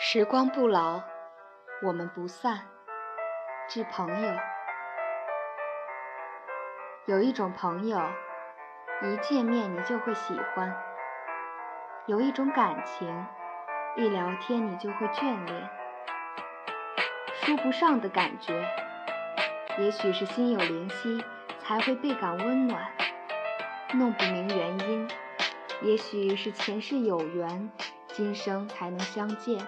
时光不老，我们不散。致朋友，有一种朋友，一见面你就会喜欢；有一种感情，一聊天你就会眷恋。说不上的感觉，也许是心有灵犀才会倍感温暖；弄不明原因，也许是前世有缘，今生才能相见。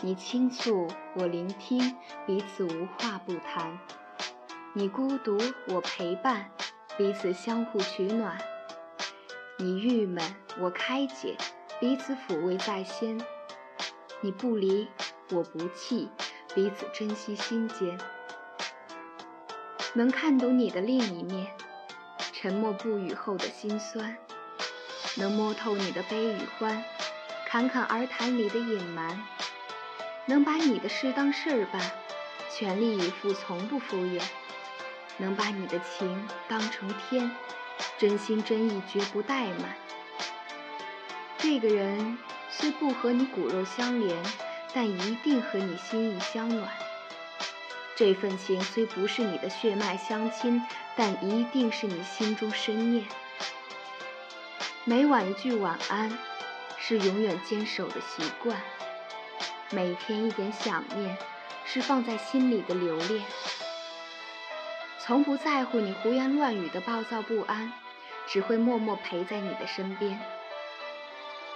你倾诉，我聆听，彼此无话不谈；你孤独，我陪伴，彼此相互取暖；你郁闷，我开解，彼此抚慰在先；你不离，我不弃，彼此珍惜心间。能看懂你的另一面，沉默不语后的辛酸；能摸透你的悲与欢，侃侃而谈里的隐瞒。能把你的事当事儿办，全力以赴，从不敷衍；能把你的情当成天，真心真意，绝不怠慢。这个人虽不和你骨肉相连，但一定和你心意相暖。这份情虽不是你的血脉相亲，但一定是你心中深念。每晚一句晚安，是永远坚守的习惯。每天一点想念，是放在心里的留恋。从不在乎你胡言乱语的暴躁不安，只会默默陪在你的身边。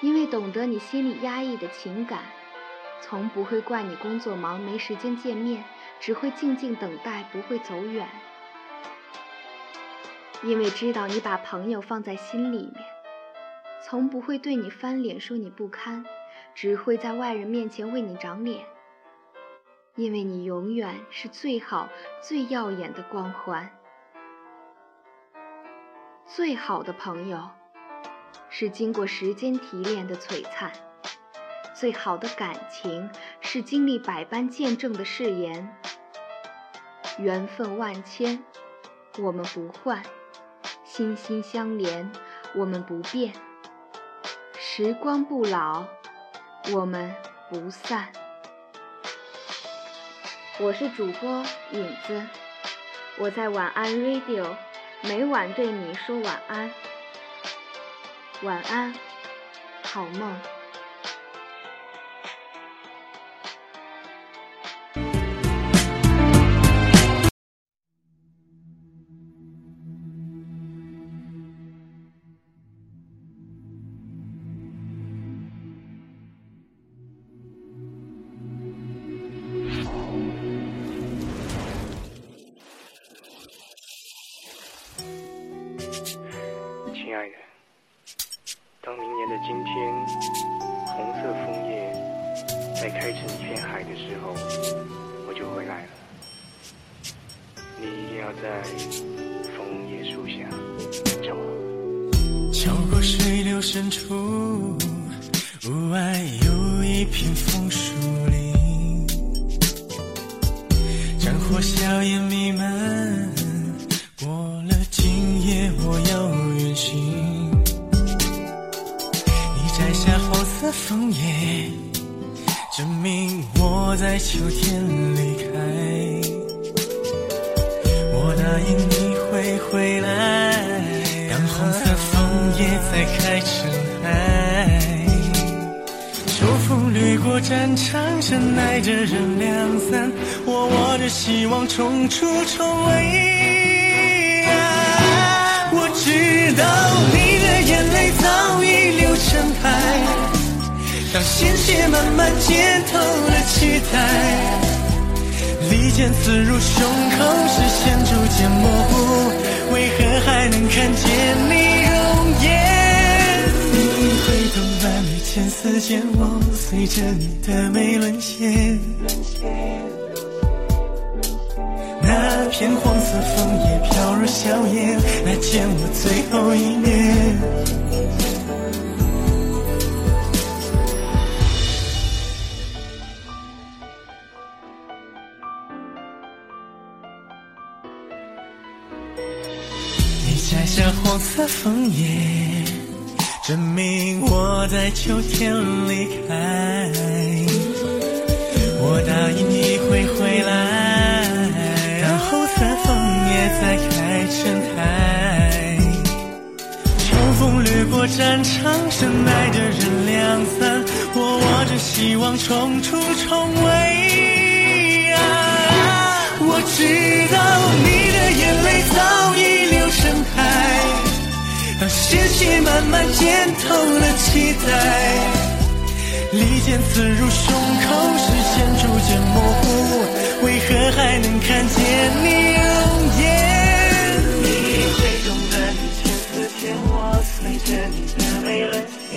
因为懂得你心里压抑的情感，从不会怪你工作忙没时间见面，只会静静等待，不会走远。因为知道你把朋友放在心里面，从不会对你翻脸说你不堪。只会在外人面前为你长脸，因为你永远是最好、最耀眼的光环。最好的朋友，是经过时间提炼的璀璨；最好的感情，是经历百般见证的誓言。缘分万千，我们不换；心心相连，我们不变。时光不老。我们不散。我是主播影子，我在晚安 Radio，每晚对你说晚安，晚安，好梦。当明年的今天，红色枫叶在开成一片海的时候，我就回来了。你一定要在枫叶树下等我。桥过水流深处，屋外有一片枫树林，战火硝烟弥漫。枫叶，证明我在秋天离开。我答应你会回来，当红色枫叶再开成海。秋风掠过战场，深爱着人两散，我握着希望冲出重围。我知道你鲜血慢慢浸透了期待，利剑刺入胸口，视线逐渐模糊，为何还能看见你容颜？你挥动万缕千丝剑，我随着你的眉沦陷。那片黄色枫叶飘入硝烟，来见我最后一面。摘下黄色枫叶，证明我在秋天离开。我答应你会回来，当红色枫叶再开成台。秋风掠过战场，深爱的人两散，我握着希望冲出重围。我知道你的眼泪早当鲜血慢慢浸透了期待，利剑刺入胸口，视线逐渐模糊，为何还能看见你容颜？你最懂的千丝天，我随着你的眉沦陷。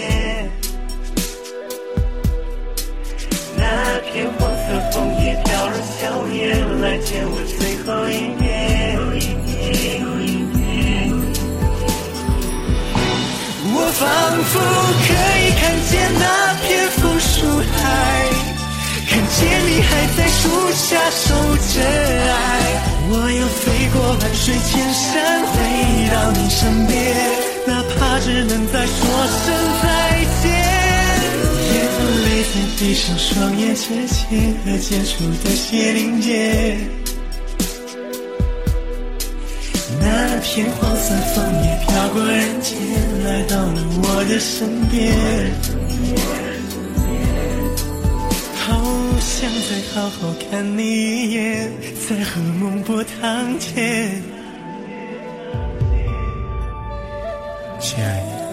那片黄色枫叶飘入笑颜，来见我最后一面。仿佛可以看见那片枫树海，看见你还在树下守着爱。我要飞过万水千山，回到你身边，哪怕只能再说声再见。眼泪在闭上双眼之前，和结束的血淋结。那片黄色枫叶飘过人间，来到了我的身边。好想再好好看你一眼，在和梦波堂前。亲爱的。